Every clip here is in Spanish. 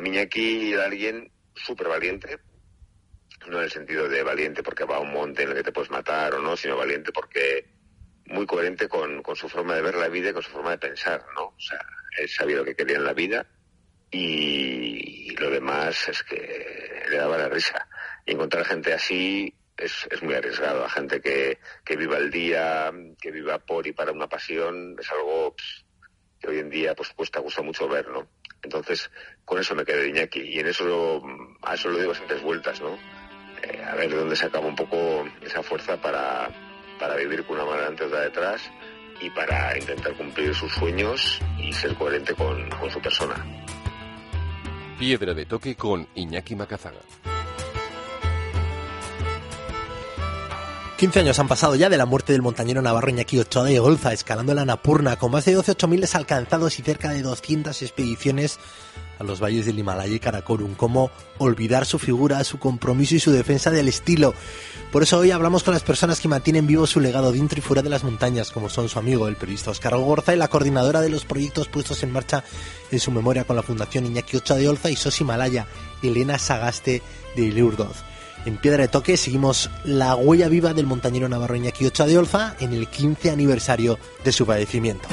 para aquí alguien súper valiente, no en el sentido de valiente porque va a un monte en el que te puedes matar o no, sino valiente porque muy coherente con, su forma de ver la vida y con su forma de pensar, ¿no? O sea, él sabía lo que quería en la vida y, lo demás es que le daba la risa. Y encontrar gente así es, es muy arriesgado. A gente que, que, viva el día, que viva por y para una pasión, es algo que hoy en día pues cuesta, gusta mucho ver, ¿no? Entonces, con eso me quedé Iñaki. Y en eso, a eso lo en tres vueltas, ¿no? Eh, a ver de dónde se acaba un poco esa fuerza para, para vivir con una mano y otra detrás y para intentar cumplir sus sueños y ser coherente con su persona. Piedra de toque con Iñaki Macazaga. 15 años han pasado ya de la muerte del montañero navarro Iñaki Ochoa de Golza, escalando la Napurna, con más de 12 miles alcanzados y cerca de 200 expediciones a los valles del Himalaya y Karakorum. Cómo olvidar su figura, su compromiso y su defensa del estilo. Por eso hoy hablamos con las personas que mantienen vivo su legado dentro y fuera de las montañas, como son su amigo, el periodista Oscar Gorza, y la coordinadora de los proyectos puestos en marcha en su memoria con la Fundación Iñaki Ochoa de Olza y SOS Himalaya, Elena Sagaste de Ileurdoz. En Piedra de Toque seguimos la huella viva del montañero navarro Iñaki Ochoa de Olza en el 15 aniversario de su padecimiento.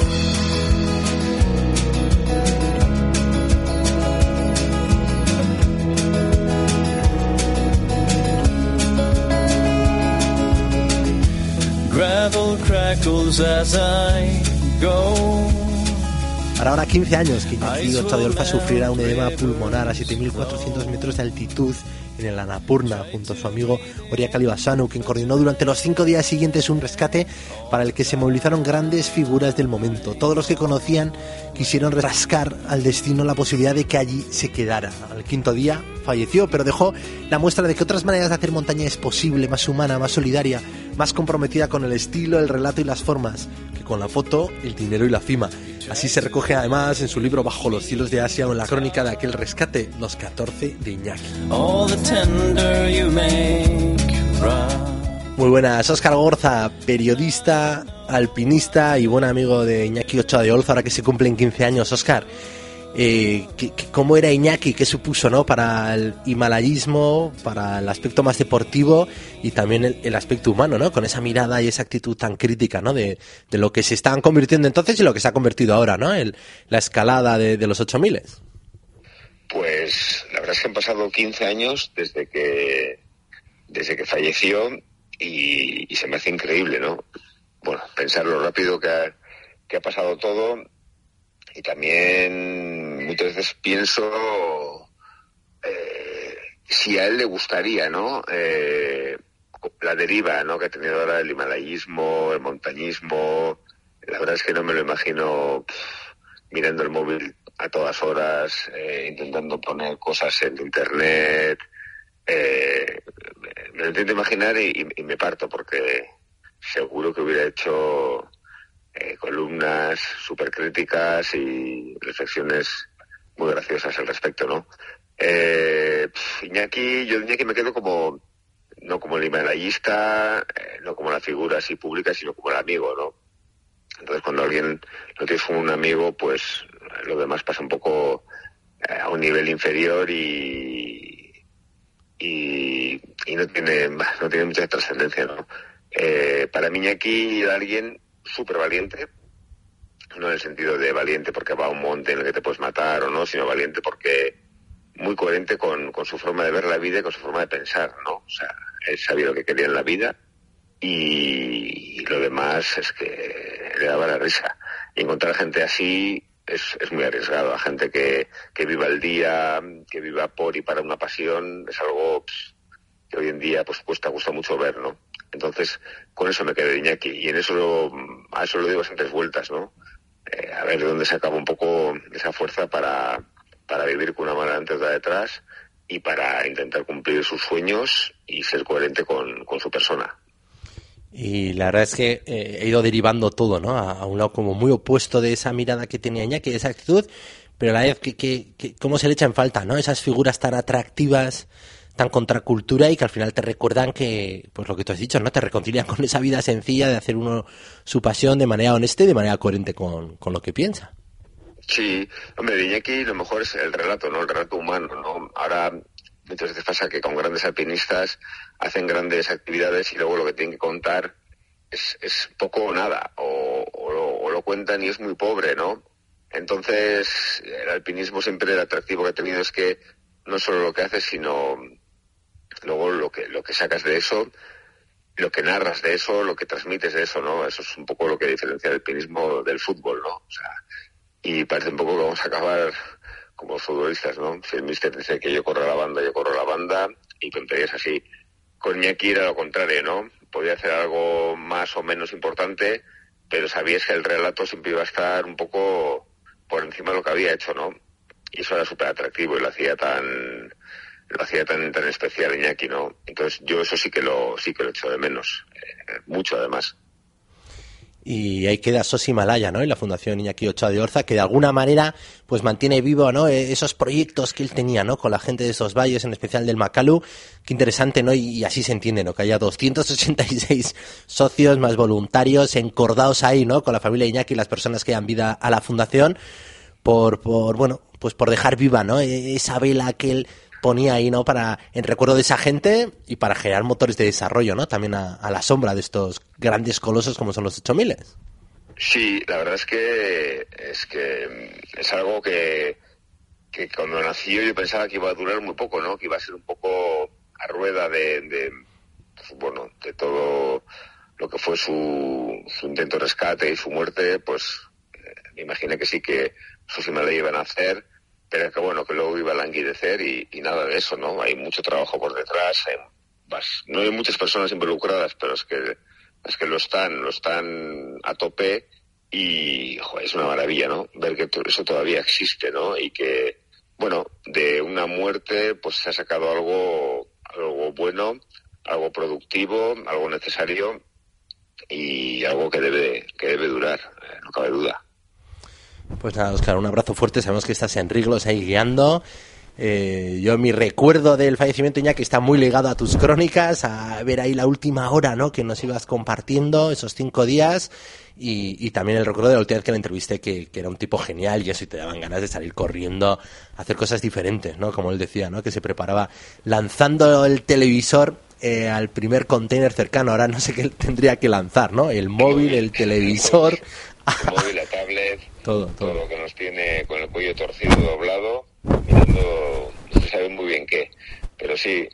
Para ahora 15 años que Iñaki Ochoa de Olza sufrirá un edema pulmonar a 7.400 metros de altitud en el Anapurna junto a su amigo Oria Calibasanu, quien coordinó durante los cinco días siguientes un rescate para el que se movilizaron grandes figuras del momento. Todos los que conocían quisieron rascar al destino la posibilidad de que allí se quedara. Al quinto día falleció, pero dejó la muestra de que otras maneras de hacer montaña es posible, más humana, más solidaria, más comprometida con el estilo, el relato y las formas, que con la foto, el dinero y la cima. Así se recoge además en su libro Bajo los cielos de Asia o en la crónica de aquel rescate, Los 14 de Iñaki. Muy buenas, Oscar Gorza, periodista, alpinista y buen amigo de Iñaki Ochoa de Olza, ahora que se cumplen 15 años. Oscar, eh, cómo era Iñaki, qué supuso ¿no? para el himalayismo, para el aspecto más deportivo y también el, aspecto humano, ¿no? con esa mirada y esa actitud tan crítica ¿no? de, lo que se estaban convirtiendo entonces y lo que se ha convertido ahora, ¿no? El, la escalada de, los 8000. Pues la verdad es que han pasado 15 años desde que, desde que falleció y, se me hace increíble, ¿no? Bueno, pensar lo rápido que que ha pasado todo y también muchas veces pienso eh, si a él le gustaría, ¿no? Eh, la deriva, ¿no? Que ha tenido ahora el himalayismo, el montañismo. La verdad es que no me lo imagino mirando el móvil a todas horas, eh, intentando poner cosas en internet. me lo intento imaginar y me parto porque seguro que hubiera hecho eh, columnas súper críticas y reflexiones muy graciosas al respecto, ¿no? Eh, Iñaki, yo Iñaki me quedo como, no como el himalayista, eh, no como la figura así pública, sino como el amigo, ¿no? Entonces cuando alguien lo tienes como un amigo, pues lo demás pasa un poco eh, a un nivel inferior y, y, no tiene no tiene mucha trascendencia, ¿no? para mí Iñaki era alguien súper valiente, no en el sentido de valiente porque va a un monte en el que te puedes matar o no, sino valiente porque muy coherente con, su forma de ver la vida y con su forma de pensar, ¿no? O sea, él sabía lo que quería en la vida y, lo demás es que le daba la risa. Y encontrar gente así es, es muy arriesgado. A gente que, que viva el día, que viva por y para una pasión, es algo que hoy en día pues cuesta, gusta mucho ver, ¿no? Entonces, con eso me quedé Iñaki. Y en eso a eso lo en tres vueltas, ¿no? Eh, a ver de dónde se acaba un poco esa fuerza para, para vivir con una mano antes de detrás y para intentar cumplir sus sueños y ser coherente con, su persona. Y la verdad es que eh, he ido derivando todo, ¿no? A, un lado como muy opuesto de esa mirada que tenía Iñaki, de esa actitud, pero a la vez que, que, que cómo se le echa en falta, ¿no? Esas figuras tan atractivas, tan contracultura y que al final te recuerdan que, pues lo que tú has dicho, ¿no? Te reconcilian con esa vida sencilla de hacer uno su pasión de manera honesta y de manera coherente con, lo que piensa. Sí, hombre, de Iñaki lo mejor es el relato, ¿no? El relato humano, ¿no? Ahora muchas veces pasa que con grandes alpinistas hacen grandes actividades y luego lo que tienen que contar es, es poco o nada, o, o, lo, cuentan y es muy pobre, ¿no? Entonces, el alpinismo siempre el atractivo que ha tenido es que no solo lo que haces, sino luego lo que, lo que sacas de eso, lo que narras de eso, lo que transmites de eso, ¿no? Eso es un poco lo que diferencia el alpinismo del fútbol, ¿no? O sea, y parece un poco que vamos a acabar como futbolistas, ¿no? Si el mister dice que yo corro la banda, yo corro la banda, y tonterías así. Con Ñaki era lo contrario, ¿no? Podía hacer algo más o menos importante, pero sabías que el relato siempre iba a estar un poco por encima de lo que había hecho, ¿no? Y eso era súper atractivo y lo hacía tan lo hacía tan, tan especial Iñaki, ¿no? Entonces yo eso sí que lo sí que lo echo de menos, eh, mucho además. Y ahí queda Sos Himalaya, ¿no? En la Fundación Iñaki Ochoa de Orza, que de alguna manera pues mantiene vivo, ¿no? E-, esos proyectos que él tenía, ¿no? Con la gente de esos valles, en especial del Macalu. Qué interesante, ¿no? Y, así se entiende, ¿no? Que haya 286 socios más voluntarios encordados ahí, ¿no? Con la familia Iñaki y las personas que dan vida a la Fundación por, por bueno, pues por dejar viva, ¿no? E-, esa vela que él ponía ahí, ¿no? Para, en recuerdo de esa gente y para generar motores de desarrollo, ¿no? También a, la sombra de estos grandes colosos como son los 8000. Sí, la verdad es que es que es algo que, cuando nació yo pensaba que iba a durar muy poco, ¿no? Que iba a ser un poco a rueda de, bueno, de todo lo que fue su, su intento de rescate y su muerte, pues eh, me imaginé que sí que sus le iban a hacer pero que bueno, que luego iba a languidecer y, nada de eso, ¿no? Hay mucho trabajo por detrás, no hay muchas personas involucradas, pero es que, es que lo están, lo están a tope y es una maravilla, ¿no? Ver que eso todavía existe, ¿no? Y que, bueno, de una muerte pues se ha sacado algo, algo bueno, algo productivo, algo necesario y algo que debe, que debe durar, eh, no cabe duda. Pues nada, Oscar, un abrazo fuerte. Sabemos que estás en Riglos ahí guiando. Eh, yo mi recuerdo del fallecimiento que está muy ligado a tus crónicas, a ver ahí la última hora, ¿no? Que nos ibas compartiendo esos cinco días y, también el recuerdo de la última vez que la entrevisté, que, era un tipo genial y eso y te daban ganas de salir corriendo, a hacer cosas diferentes, ¿no? Como él decía, ¿no? Que se preparaba lanzando el televisor eh, al primer container cercano. Ahora no sé qué tendría que lanzar, ¿no? El móvil, el televisor. El móvil, tablet todo, todo. lo que nos tiene con el cuello torcido, doblado, mirando, no se sabe muy bien qué. Pero sí,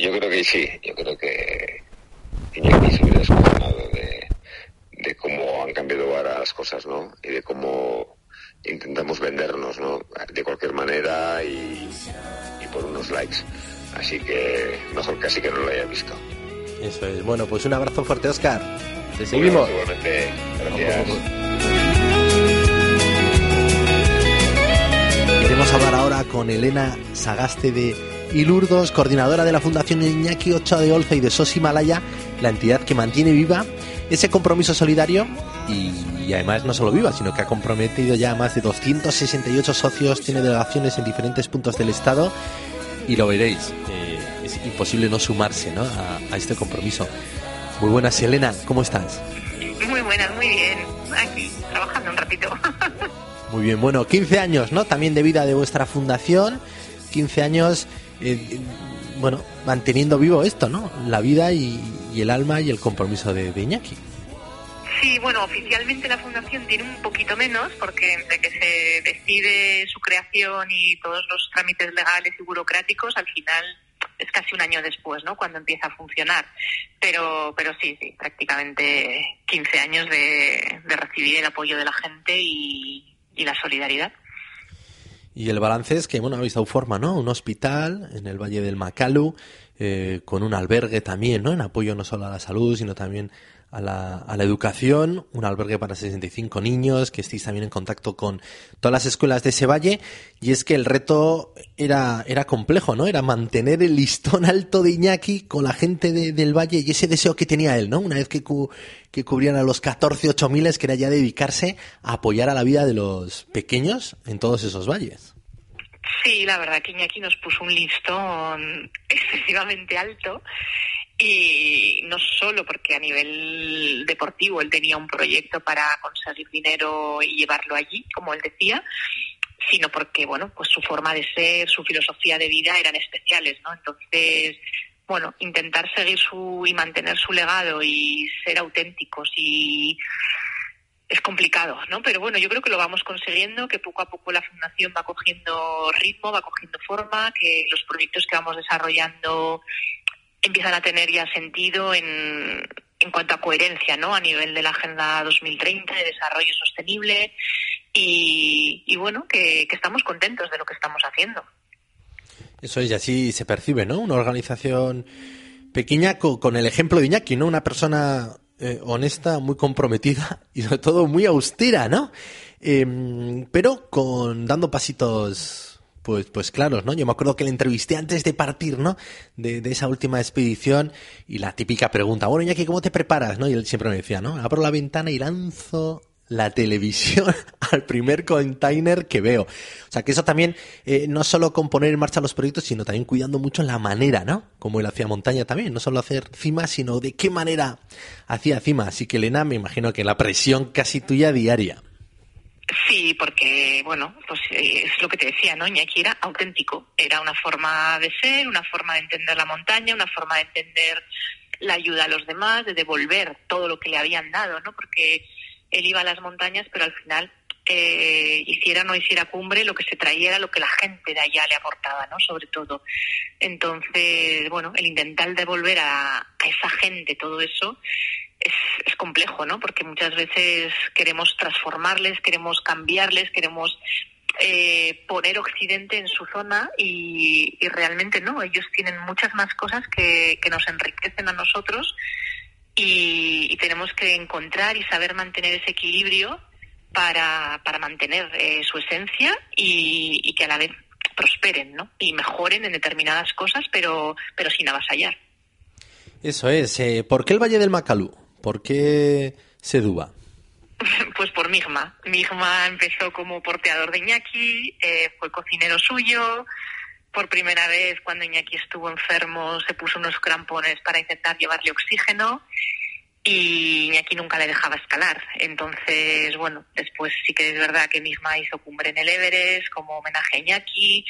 yo creo que sí, yo creo que Iñaki se hubiera descojonado de, de cómo han cambiado ahora las cosas, ¿no? Y de cómo intentamos vendernos, ¿no? De cualquier manera y, y por unos likes. Así que mejor casi que no lo haya visto. Eso es. Bueno, pues un abrazo fuerte, Oscar. Te seguimos. Gracias. Queremos hablar ahora con Elena Sagaste de Ilurdos, coordinadora de la Fundación Iñaki Ochoa de Olza y de SOS Himalaya, la entidad que mantiene viva ese compromiso solidario y, además no solo viva, sino que ha comprometido ya a más de 268 socios, tiene delegaciones en diferentes puntos del Estado y lo veréis, eh, es imposible no sumarse ¿no? A, a este compromiso. Muy buenas, Elena, ¿cómo estás? Muy buenas, muy bien. Aquí, trabajando un ratito. Muy bien, bueno, 15 años, ¿no? También de vida de vuestra fundación, 15 años, eh, bueno, manteniendo vivo esto, ¿no? La vida y, el alma y el compromiso de, Iñaki. Sí, bueno, oficialmente la fundación tiene un poquito menos porque entre que se decide su creación y todos los trámites legales y burocráticos, al final es casi un año después, ¿no? Cuando empieza a funcionar. Pero, pero sí, sí, prácticamente 15 años de recibir el apoyo de la gente y, y la solidaridad. Y el balance es que, bueno, habéis dado forma, ¿no? Un hospital en el Valle del Macalu, eh, con un albergue también, ¿no? En apoyo no solo a la salud, sino también a la, a la educación, un albergue para 65 niños, que estéis también en contacto con todas las escuelas de ese valle, y es que el reto era, era complejo, ¿no? Era mantener el listón alto de Iñaki con la gente del valle y ese deseo que tenía él, ¿no? Una vez que, que cubrían a los 14, 8 miles, que era ya dedicarse a apoyar a la vida de los pequeños en todos esos valles. Sí, la verdad que Iñaki nos puso un listón excesivamente alto y no solo porque a nivel deportivo él tenía un proyecto para conseguir dinero y llevarlo allí, como él decía, sino porque, bueno, pues su forma de ser, su filosofía de vida eran especiales, ¿no? Entonces, bueno, intentar seguir su y mantener su legado y ser auténticos y es complicado, ¿no? Pero bueno, yo creo que lo vamos consiguiendo, que poco a poco la fundación va cogiendo ritmo, va cogiendo forma, que los proyectos que vamos desarrollando empiezan a tener ya sentido en, en cuanto a coherencia, ¿no? A nivel de la Agenda 2030 de desarrollo sostenible y, bueno, que, estamos contentos de lo que estamos haciendo. Eso es, y así se percibe, ¿no? Una organización pequeña con, el ejemplo de Iñaki, ¿no? Una persona eh, honesta, muy comprometida y sobre todo muy austera, ¿no? Em, pero con dando pasitos pues, pues claros, ¿no? Yo me acuerdo que le entrevisté antes de partir, ¿no? De, esa última expedición y la típica pregunta, bueno, Iñaki, ¿cómo te preparas? ¿no? Y él siempre me decía, ¿no? Abro la ventana y lanzo la televisión al primer container que veo. O sea que eso también, eh, no solo con poner en marcha los proyectos, sino también cuidando mucho la manera, ¿no? Como él hacía montaña también, no solo hacer cima, sino de qué manera hacía cima. Así que Elena, me imagino que la presión casi tuya diaria. Sí, porque, bueno, pues eh, es lo que te decía, ¿no? Iñaki era auténtico. Era una forma de ser, una forma de entender la montaña, una forma de entender la ayuda a los demás, de devolver todo lo que le habían dado, ¿no? Porque él iba a las montañas, pero al final, eh, hiciera o no hiciera cumbre, lo que se traía era lo que la gente de allá le aportaba, ¿no? Sobre todo. Entonces, bueno, el intentar devolver a, a esa gente todo eso es, es, complejo, ¿no? Porque muchas veces queremos transformarles, queremos cambiarles, queremos eh, poner Occidente en su zona y, realmente no. Ellos tienen muchas más cosas que, que nos enriquecen a nosotros y, tenemos que encontrar y saber mantener ese equilibrio para, para mantener eh, su esencia y, que a la vez prosperen, ¿no? Y mejoren en determinadas cosas, pero, pero sin avasallar. Eso es. Eh, ¿Por qué el Valle del Macalú? ¿Por qué Sedúa? Pues por Migma. Migma empezó como porteador de Iñaki, eh, fue cocinero suyo. Por primera vez, cuando Iñaki estuvo enfermo, se puso unos crampones para intentar llevarle oxígeno y Iñaki nunca le dejaba escalar. Entonces, bueno, después sí que es verdad que Migma hizo cumbre en el Everest como homenaje a Iñaki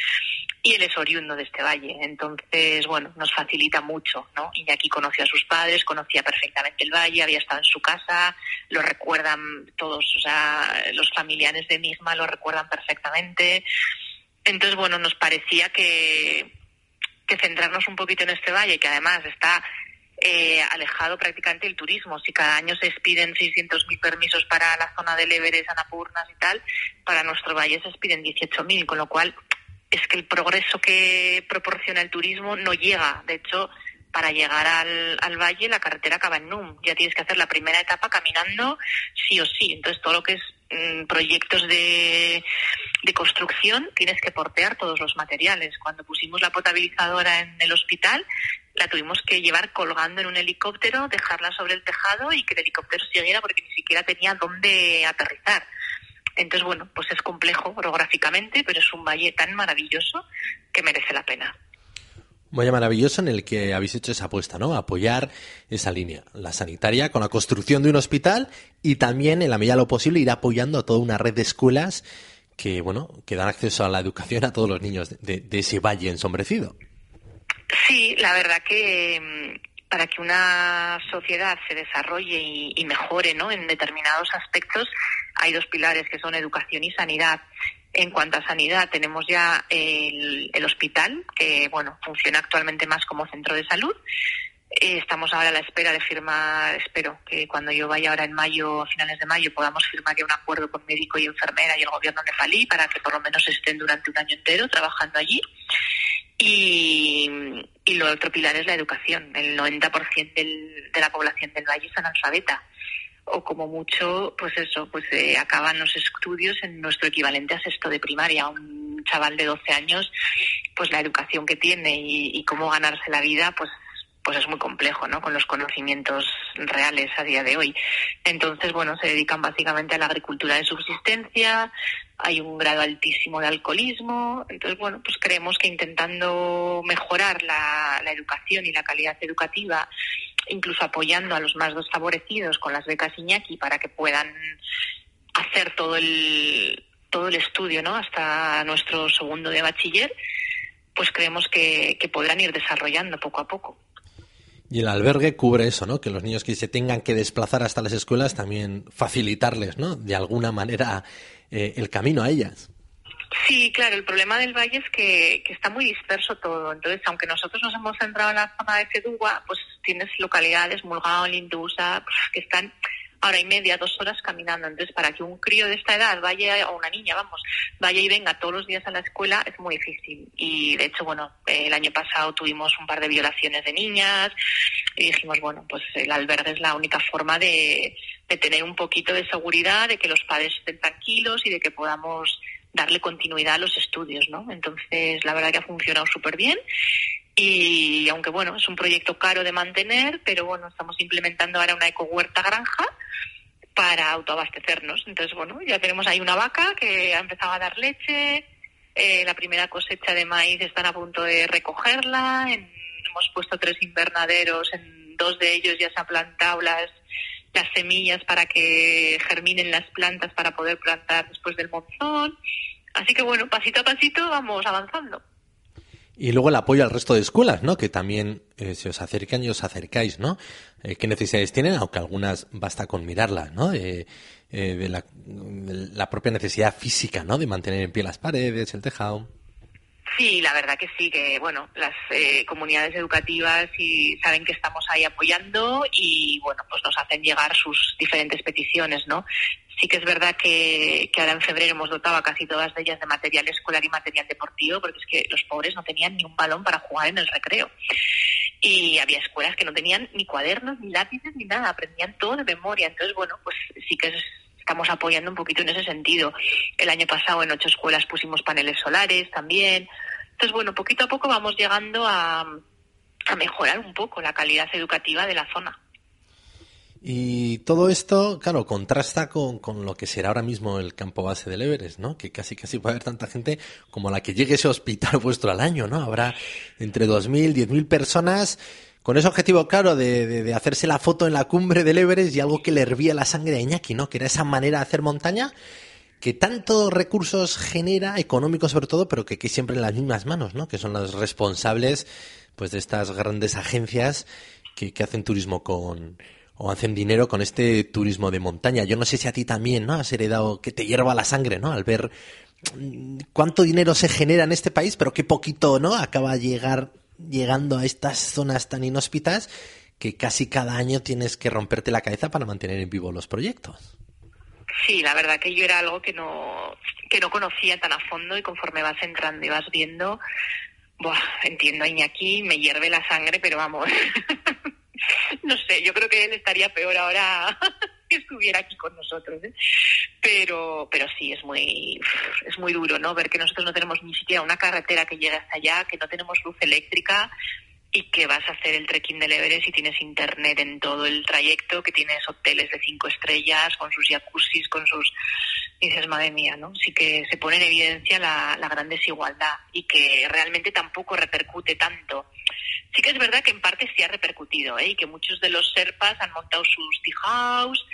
y él es oriundo de este valle. Entonces, bueno, nos facilita mucho, ¿no? Iñaki conoció a sus padres, conocía perfectamente el valle, había estado en su casa, lo recuerdan todos, o sea, los familiares de Misma lo recuerdan perfectamente. Entonces, bueno, nos parecía que, que centrarnos un poquito en este valle, que además está eh, alejado prácticamente el turismo. Si cada año se expiden 600.000 permisos para la zona del Everest, Anapurnas y tal, para nuestro valle se expiden 18.000, con lo cual es que el progreso que proporciona el turismo no llega. De hecho, para llegar al, al, valle la carretera acaba en Num. Ya tienes que hacer la primera etapa caminando sí o sí. Entonces, todo lo que es mm, proyectos de, de, construcción tienes que portear todos los materiales. Cuando pusimos la potabilizadora en el hospital, la tuvimos que llevar colgando en un helicóptero, dejarla sobre el tejado y que el helicóptero siguiera porque ni siquiera tenía dónde aterrizar. Entonces, bueno, pues es complejo orográficamente, pero es un valle tan maravilloso que merece la pena. Un valle maravilloso en el que habéis hecho esa apuesta, ¿no? Apoyar esa línea, la sanitaria, con la construcción de un hospital y también, en la medida de lo posible, ir apoyando a toda una red de escuelas que, bueno, que dan acceso a la educación a todos los niños de, de ese valle ensombrecido. Sí, la verdad que mm, para que una sociedad se desarrolle y, mejore ¿no? en determinados aspectos, hay dos pilares que son educación y sanidad. En cuanto a sanidad, tenemos ya el, hospital, que bueno, funciona actualmente más como centro de salud. Eh, estamos ahora a la espera de firmar, espero que cuando yo vaya ahora en mayo, a finales de mayo, podamos firmar ya un acuerdo con médico y enfermera y el gobierno de Falí para que por lo menos estén durante un año entero trabajando allí. Y, y lo otro pilar es la educación. El 90% del, de la población del valle es analfabeta. O como mucho, pues eso, pues eh, acaban los estudios en nuestro equivalente a sexto de primaria. Un chaval de 12 años, pues la educación que tiene y, cómo ganarse la vida, pues pues es muy complejo, ¿no? Con los conocimientos reales a día de hoy. Entonces, bueno, se dedican básicamente a la agricultura de subsistencia, hay un grado altísimo de alcoholismo, entonces, bueno, pues creemos que intentando mejorar la, la educación y la calidad educativa, incluso apoyando a los más desfavorecidos con las becas Iñaki para que puedan hacer todo el, todo el estudio, ¿no? Hasta nuestro segundo de bachiller, pues creemos que, que podrán ir desarrollando poco a poco. Y el albergue cubre eso, ¿no? Que los niños que se tengan que desplazar hasta las escuelas también facilitarles, ¿no? De alguna manera eh, el camino a ellas. Sí, claro, el problema del valle es que, que, está muy disperso todo. Entonces, aunque nosotros nos hemos centrado en la zona de Cedúa, pues tienes localidades, Mulgao, Lindusa, pues, que están hora y media, dos horas caminando. Entonces, para que un crío de esta edad vaya, o una niña, vamos, vaya y venga todos los días a la escuela es muy difícil. Y de hecho, bueno, el año pasado tuvimos un par de violaciones de niñas y dijimos, bueno, pues el albergue es la única forma de, de tener un poquito de seguridad, de que los padres estén tranquilos y de que podamos darle continuidad a los estudios, ¿no? Entonces, la verdad que ha funcionado súper bien y aunque bueno, es un proyecto caro de mantener, pero bueno, estamos implementando ahora una ecohuerta granja para autoabastecernos. Entonces, bueno, ya tenemos ahí una vaca que ha empezado a dar leche, eh, la primera cosecha de maíz están a punto de recogerla, en, hemos puesto tres invernaderos, en dos de ellos ya se han plantado las, las semillas para que germinen las plantas para poder plantar después del monzón. Así que bueno, pasito a pasito vamos avanzando. Y luego el apoyo al resto de escuelas, ¿no? Que también eh, se os acercan y os acercáis, ¿no? Eh, ¿Qué necesidades tienen? Aunque algunas basta con mirarlas, ¿no? Eh, de, la, de, la, propia necesidad física, ¿no? De mantener en pie las paredes, el tejado. Sí, la verdad que sí, que bueno, las eh, comunidades educativas y saben que estamos ahí apoyando y bueno, pues nos hacen llegar sus diferentes peticiones, ¿no? Sí que es verdad que, que ahora en febrero hemos dotado a casi todas ellas de material escolar y material deportivo, porque es que los pobres no tenían ni un balón para jugar en el recreo. Y había escuelas que no tenían ni cuadernos, ni lápices, ni nada, aprendían todo de memoria. Entonces, bueno, pues sí que es estamos apoyando un poquito en ese sentido. El año pasado en ocho escuelas pusimos paneles solares también. Entonces, bueno, poquito a poco vamos llegando a, a mejorar un poco la calidad educativa de la zona. Y todo esto, claro, contrasta con, con, lo que será ahora mismo el campo base del Everest, ¿no? Que casi casi puede haber tanta gente como la que llegue ese hospital vuestro al año, ¿no? Habrá entre 2.000, 10.000 personas con ese objetivo claro de, de, de, hacerse la foto en la cumbre del Everest y algo que le hervía la sangre a Iñaki, ¿no? Que era esa manera de hacer montaña que tanto recursos genera, económicos sobre todo, pero que siempre en las mismas manos, ¿no? Que son los responsables, pues, de estas grandes agencias que, hacen turismo con, o hacen dinero con este turismo de montaña. Yo no sé si a ti también, ¿no? Has heredado que te hierva la sangre, ¿no? Al ver cuánto dinero se genera en este país, pero qué poquito, ¿no? Acaba llegar, llegando a estas zonas tan inhóspitas que casi cada año tienes que romperte la cabeza para mantener en vivo los proyectos. Sí, la verdad que yo era algo que no, que no conocía tan a fondo y conforme vas entrando y vas viendo, buah, entiendo a Iñaki, me hierve la sangre, pero vamos, no sé, yo creo que él estaría peor ahora que estuviera aquí con nosotros, ¿eh? pero, pero sí es muy, es muy duro, ¿no? Ver que nosotros no tenemos ni siquiera una carretera que llegue hasta allá, que no tenemos luz eléctrica y que vas a hacer el trekking del Everest y tienes internet en todo el trayecto, que tienes hoteles de cinco estrellas con sus jacuzzis, con sus... Y dices, madre mía, ¿no? Sí que se pone en evidencia la, la gran desigualdad y que realmente tampoco repercute tanto. Sí que es verdad que en parte sí ha repercutido, ¿eh? Y que muchos de los serpas han montado sus tea house,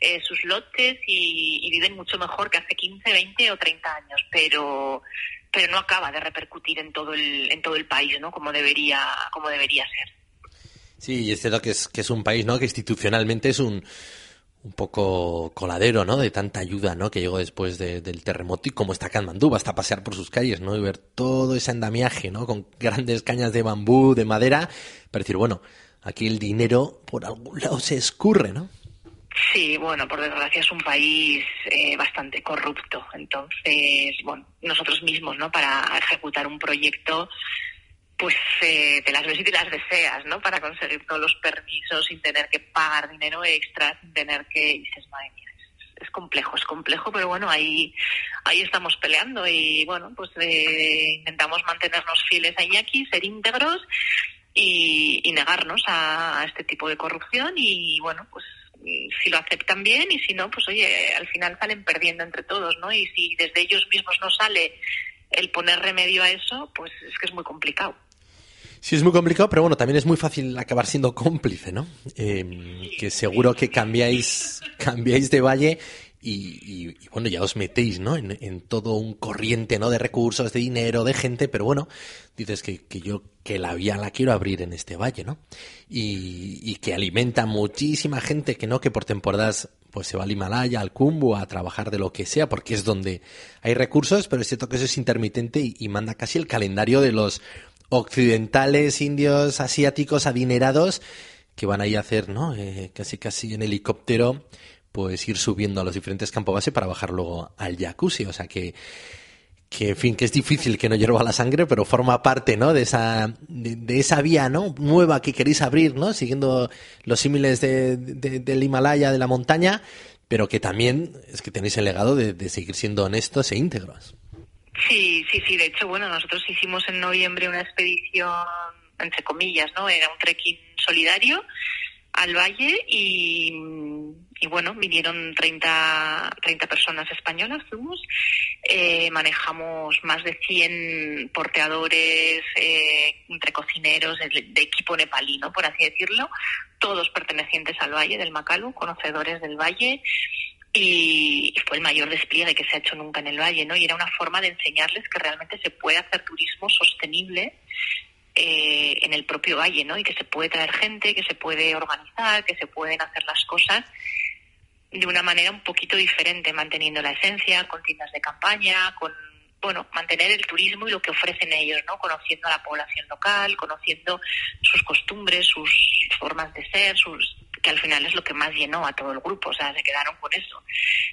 eh, sus lotes y, y viven mucho mejor que hace 15, 20 o 30 años, pero pero no acaba de repercutir en todo el en todo el país no como debería como debería ser sí y es cierto que es que es un país no que institucionalmente es un un poco coladero, ¿no? De tanta ayuda, ¿no? Que llegó después de, del terremoto y como está Katmandú, basta pasear por sus calles, ¿no? Y ver todo ese andamiaje, ¿no? Con grandes cañas de bambú, de madera, para decir, bueno, aquí el dinero por algún lado se escurre, ¿no? Sí, bueno, por desgracia es un país eh, bastante corrupto. Entonces, bueno, nosotros mismos, ¿no? Para ejecutar un proyecto, pues eh, te las ves y te las deseas, ¿no? Para conseguir todos los permisos sin tener que pagar dinero extra, sin tener que... Y dices, madre mía, es, es complejo, es complejo, pero bueno, ahí, ahí estamos peleando y bueno, pues eh, intentamos mantenernos fieles a Iñaki, ser íntegros y, negarnos a, este tipo de corrupción y bueno, pues si lo aceptan bien y si no, pues oye, al final salen perdiendo entre todos, ¿no? Y si desde ellos mismos no sale el poner remedio a eso, pues es que es muy complicado. Sí, es muy complicado, pero bueno, también es muy fácil acabar siendo cómplice, ¿no? Eh, que seguro que cambiáis, cambiáis de valle y, bueno, ya os metéis, ¿no? En, todo un corriente, ¿no? De recursos, de dinero, de gente, pero bueno, dices que, yo que la vía la quiero abrir en este valle, ¿no? Y, que alimenta muchísima gente que no, que por temporadas pues se va al Himalaya, al Kumbu, a trabajar de lo que sea, porque es donde hay recursos, pero es cierto que eso es intermitente y, manda casi el calendario de los occidentales, indios, asiáticos, adinerados, que van ahí a hacer, ¿no? Eh, casi casi en helicóptero pues ir subiendo a los diferentes campos base para bajar luego al jacuzzi. O sea que, que en fin, que es difícil que no hierva la sangre, pero forma parte, ¿no? De esa, de, esa vía, ¿no? Nueva que queréis abrir, ¿no? Siguiendo los símiles de, del Himalaya, de la montaña, pero que también es que tenéis el legado de, seguir siendo honestos e íntegros. Sí, sí, sí. De hecho, bueno, nosotros hicimos en noviembre una expedición, entre comillas, ¿no? Era un trekking solidario al valle y, bueno, vinieron 30, 30 personas españolas, fuimos, eh, manejamos más de 100 porteadores, eh, entre cocineros, de, equipo nepalino, por así decirlo, todos pertenecientes al valle del Macalu, conocedores del valle, y fue el mayor despliegue que se ha hecho nunca en el valle, ¿no? Y era una forma de enseñarles que realmente se puede hacer turismo sostenible eh, en el propio valle, ¿no? Y que se puede traer gente, que se puede organizar, que se pueden hacer las cosas de una manera un poquito diferente, manteniendo la esencia, con tiendas de campaña, con bueno, mantener el turismo y lo que ofrecen ellos, ¿no? Conociendo a la población local, conociendo sus costumbres, sus formas de ser, sus que al final es lo que más llenó a todo el grupo, o sea, se quedaron con eso.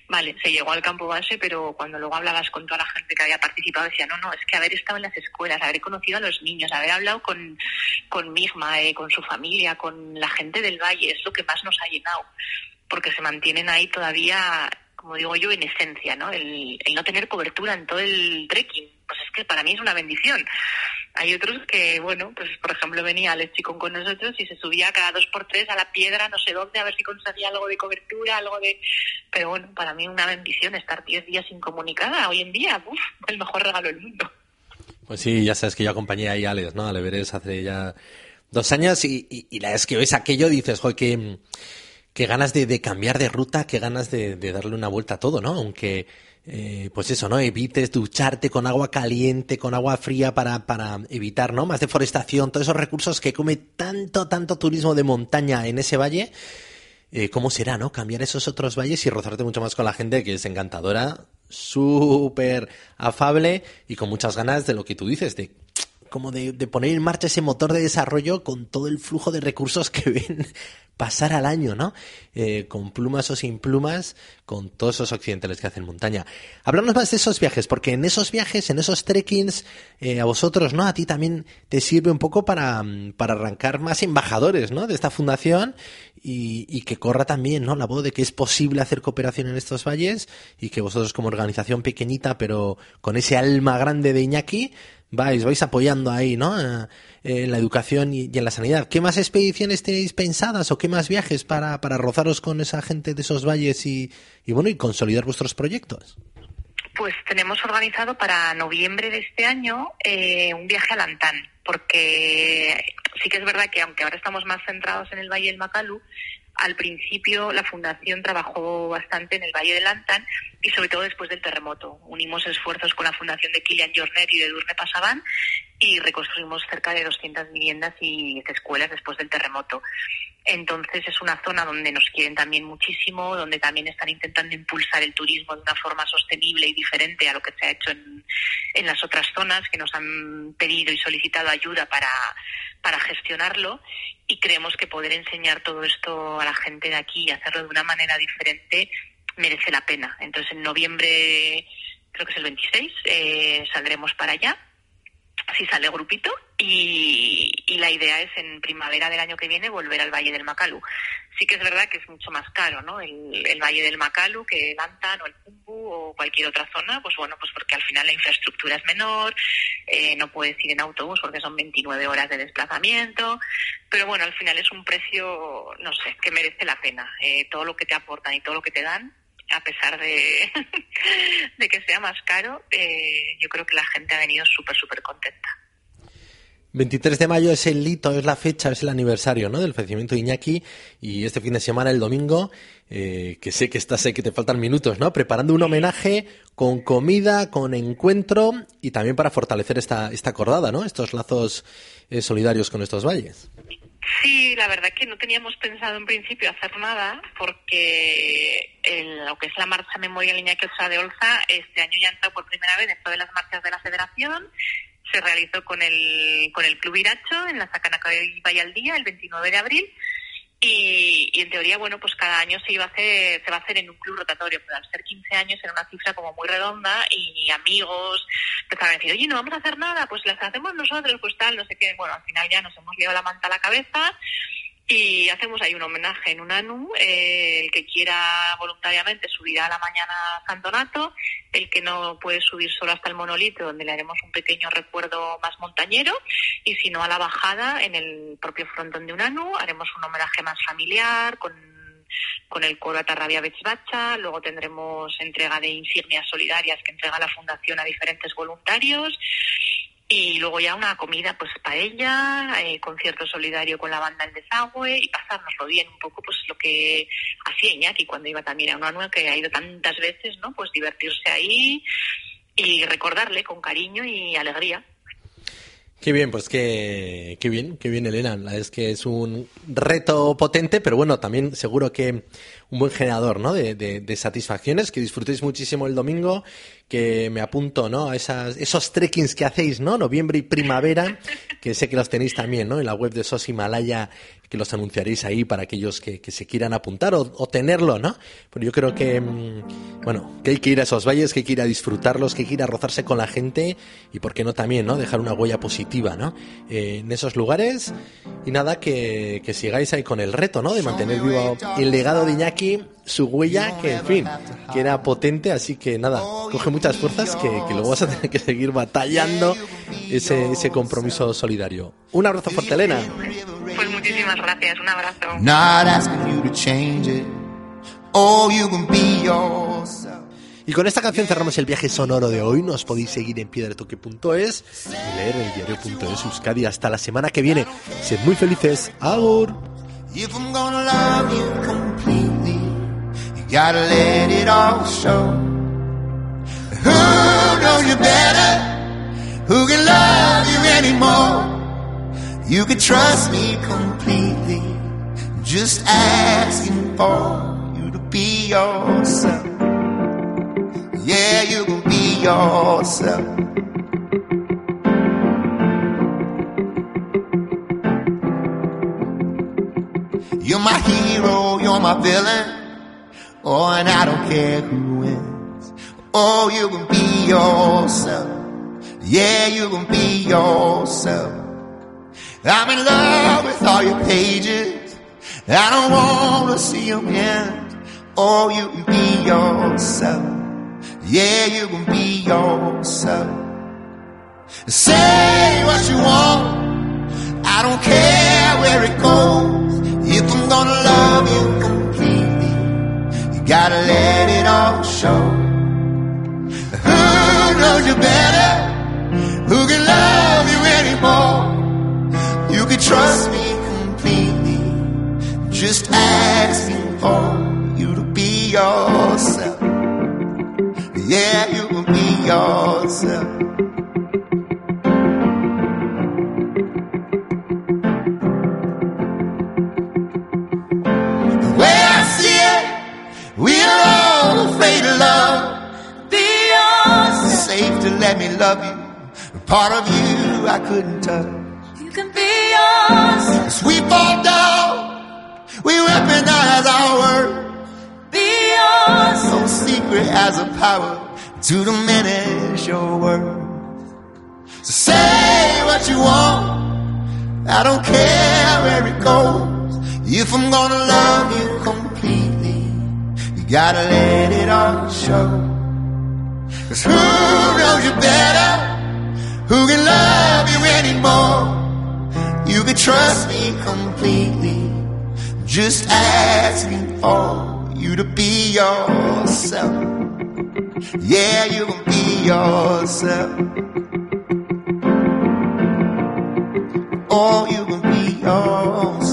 Vale, se llegó al campo base, pero cuando luego hablabas con toda la gente que había participado, decía, no, no, es que haber estado en las escuelas, haber conocido a los niños, haber hablado con, con Migma, eh, con su familia, con la gente del valle, es lo que más nos ha llenado, porque se mantienen ahí todavía como digo yo, en esencia, ¿no? El, el, no tener cobertura en todo el trekking, pues es que para mí es una bendición. Hay otros que, bueno, pues por ejemplo venía Alex Chicón con nosotros y se subía cada dos por tres a la piedra, no sé dónde, a ver si conseguía algo de cobertura, algo de... Pero bueno, para mí una bendición estar diez días incomunicada hoy en día, uf, el mejor regalo del mundo. Pues sí, ya sabes que yo acompañé ahí a Alex, ¿no? A Everest hace ya dos años y, y, la vez que ves aquello dices, joder, que, que ganas de, cambiar de ruta, que ganas de, de darle una vuelta a todo, ¿no? Aunque eh, pues eso, ¿no? Evites ducharte con agua caliente, con agua fría para, para evitar, ¿no? Más deforestación, todos esos recursos que come tanto, tanto turismo de montaña en ese valle. Eh, ¿Cómo será, no? Cambiar esos otros valles y rozarte mucho más con la gente que es encantadora, súper afable y con muchas ganas de lo que tú dices, de como de, poner en marcha ese motor de desarrollo con todo el flujo de recursos que ven pasar al año, ¿no? Eh, con plumas o sin plumas, con todos esos occidentales que hacen montaña. Hablamos más de esos viajes, porque en esos viajes, en esos trekkings, eh, a vosotros, ¿no? A ti también te sirve un poco para, para arrancar más embajadores, ¿no? De esta fundación y, y, que corra también, ¿no? La voz de que es posible hacer cooperación en estos valles y que vosotros como organización pequeñita, pero con ese alma grande de Iñaki, vais, vais apoyando ahí, ¿no? Eh, en la educación y, en la sanidad. ¿Qué más expediciones tenéis pensadas o qué más viajes para, para rozaros con esa gente de esos valles y, y bueno, y consolidar vuestros proyectos? Pues tenemos organizado para noviembre de este año eh, un viaje a Lantán, porque sí que es verdad que aunque ahora estamos más centrados en el Valle del Macalu, al principio la fundación trabajó bastante en el Valle de Lantán y sobre todo después del terremoto. Unimos esfuerzos con la fundación de Kilian Jornet y de Durne Pasaban y reconstruimos cerca de 200 viviendas y escuelas después del terremoto. Entonces es una zona donde nos quieren también muchísimo, donde también están intentando impulsar el turismo de una forma sostenible y diferente a lo que se ha hecho en, en las otras zonas que nos han pedido y solicitado ayuda para, para gestionarlo y creemos que poder enseñar todo esto a la gente de aquí y hacerlo de una manera diferente merece la pena. Entonces en noviembre, creo que es el 26, eh, saldremos para allá si sale grupito y, la idea es en primavera del año que viene volver al Valle del Macalu. Sí que es verdad que es mucho más caro, ¿no? El, Valle del Macalu que el Antan o el Pumbu o cualquier otra zona, pues bueno, pues porque al final la infraestructura es menor, eh, no puedes ir en autobús porque son 29 horas de desplazamiento, pero bueno, al final es un precio, no sé, que merece la pena. Eh, todo lo que te aportan y todo lo que te dan a pesar de, de que sea más caro, eh, yo creo que la gente ha venido súper, súper contenta. 23 de mayo es el hito, es la fecha, es el aniversario ¿no? del fallecimiento de Iñaki y este fin de semana, el domingo, eh, que sé que estás, sé que te faltan minutos, ¿no? Preparando un homenaje con comida, con encuentro y también para fortalecer esta, esta acordada, ¿no? Estos lazos eh, solidarios con estos valles. Sí, la verdad que no teníamos pensado en principio hacer nada porque lo que es la marcha Memorial Iñaki Ochoa de Olza este año ya entrado por primera vez dentro de las marchas de la Federación. Se realizó con el, con el Club Iracho en la Sacanaca y al Día el 29 de abril y, en teoría, bueno, pues cada año se iba a hacer, se va a hacer en un club rotatorio, pero al ser 15 años era una cifra como muy redonda y amigos empezaron a decir, oye, no vamos a hacer nada, pues las hacemos nosotros, pues tal, no sé qué. Bueno, al final ya nos hemos liado la manta a la cabeza y hacemos ahí un homenaje en un ANU. Eh, el que quiera voluntariamente subirá a la mañana Santonato, el que no puede subir solo hasta el monolito, donde le haremos un pequeño recuerdo más montañero, y si no a la bajada, en el propio frontón de un ANU, haremos un homenaje más familiar, con con el coro Atarrabia Bechbacha, luego tendremos entrega de insignias solidarias que entrega la Fundación a diferentes voluntarios y luego ya una comida pues paella, eh, concierto solidario con la banda El Desagüe y pasárnoslo bien un poco pues lo que hacía Iñaki cuando iba también a una nueva que ha ido tantas veces, ¿no? Pues divertirse ahí y recordarle con cariño y alegría. Qué bien, pues qué, qué bien, qué bien Elena. La es que es un reto potente, pero bueno, también seguro que un buen generador ¿no? de, satisfacciones, que disfrutéis muchísimo el domingo, que me apunto ¿no? a esas, esos trekkings que hacéis, ¿no? Noviembre y primavera, que sé que los tenéis también ¿no? en la web de SOS Himalaya, que los anunciaréis ahí para aquellos que, que se quieran apuntar o, o, tenerlo, ¿no? Pero yo creo que, mm, bueno, que hay que ir a esos valles, que hay que ir a disfrutarlos, que hay que ir a rozarse con la gente y, ¿por qué no también, ¿no? Dejar una huella positiva, ¿no? Eh, en esos lugares y nada, que, que sigáis ahí con el reto, ¿no? De mantener vivo el legado de Iñaki su huella, que en fin, que era potente, así que nada, coge muchas fuerzas que, que luego vas a tener que seguir batallando ese, ese compromiso solidario. Un abrazo fuerte, Elena. Muchísimas gracias, un abrazo. Y con esta canción cerramos el viaje sonoro de hoy. Nos podéis seguir en piedretoque.es y leer el diario.es Euskadi. Hasta la semana que viene. Sed muy felices. Agur. If I'm gonna love you completely, you gotta let it all show. Who knows you better? Who can love you anymore? You can trust me completely. Just asking for you to be yourself. Yeah, you can be yourself. You're my hero, you're my villain. Oh, and I don't care who wins. Oh, you can be yourself. Yeah, you can be yourself. I'm in love with all your pages. I don't wanna see them end. Oh, you can be yourself. Yeah, you can be yourself. Say what you want. I don't care where it goes. Couldn't touch. You can be yours. As we fall down, we recognize our worth. Be yours. So secret has a power to diminish your worth. So say what you want. I don't care where it goes. If I'm gonna love you completely, you gotta let it all show. Cause who knows you better? Who can love you anymore? You can trust me completely. Just asking for you to be yourself. Yeah, you can be yourself. Oh, you can be yourself.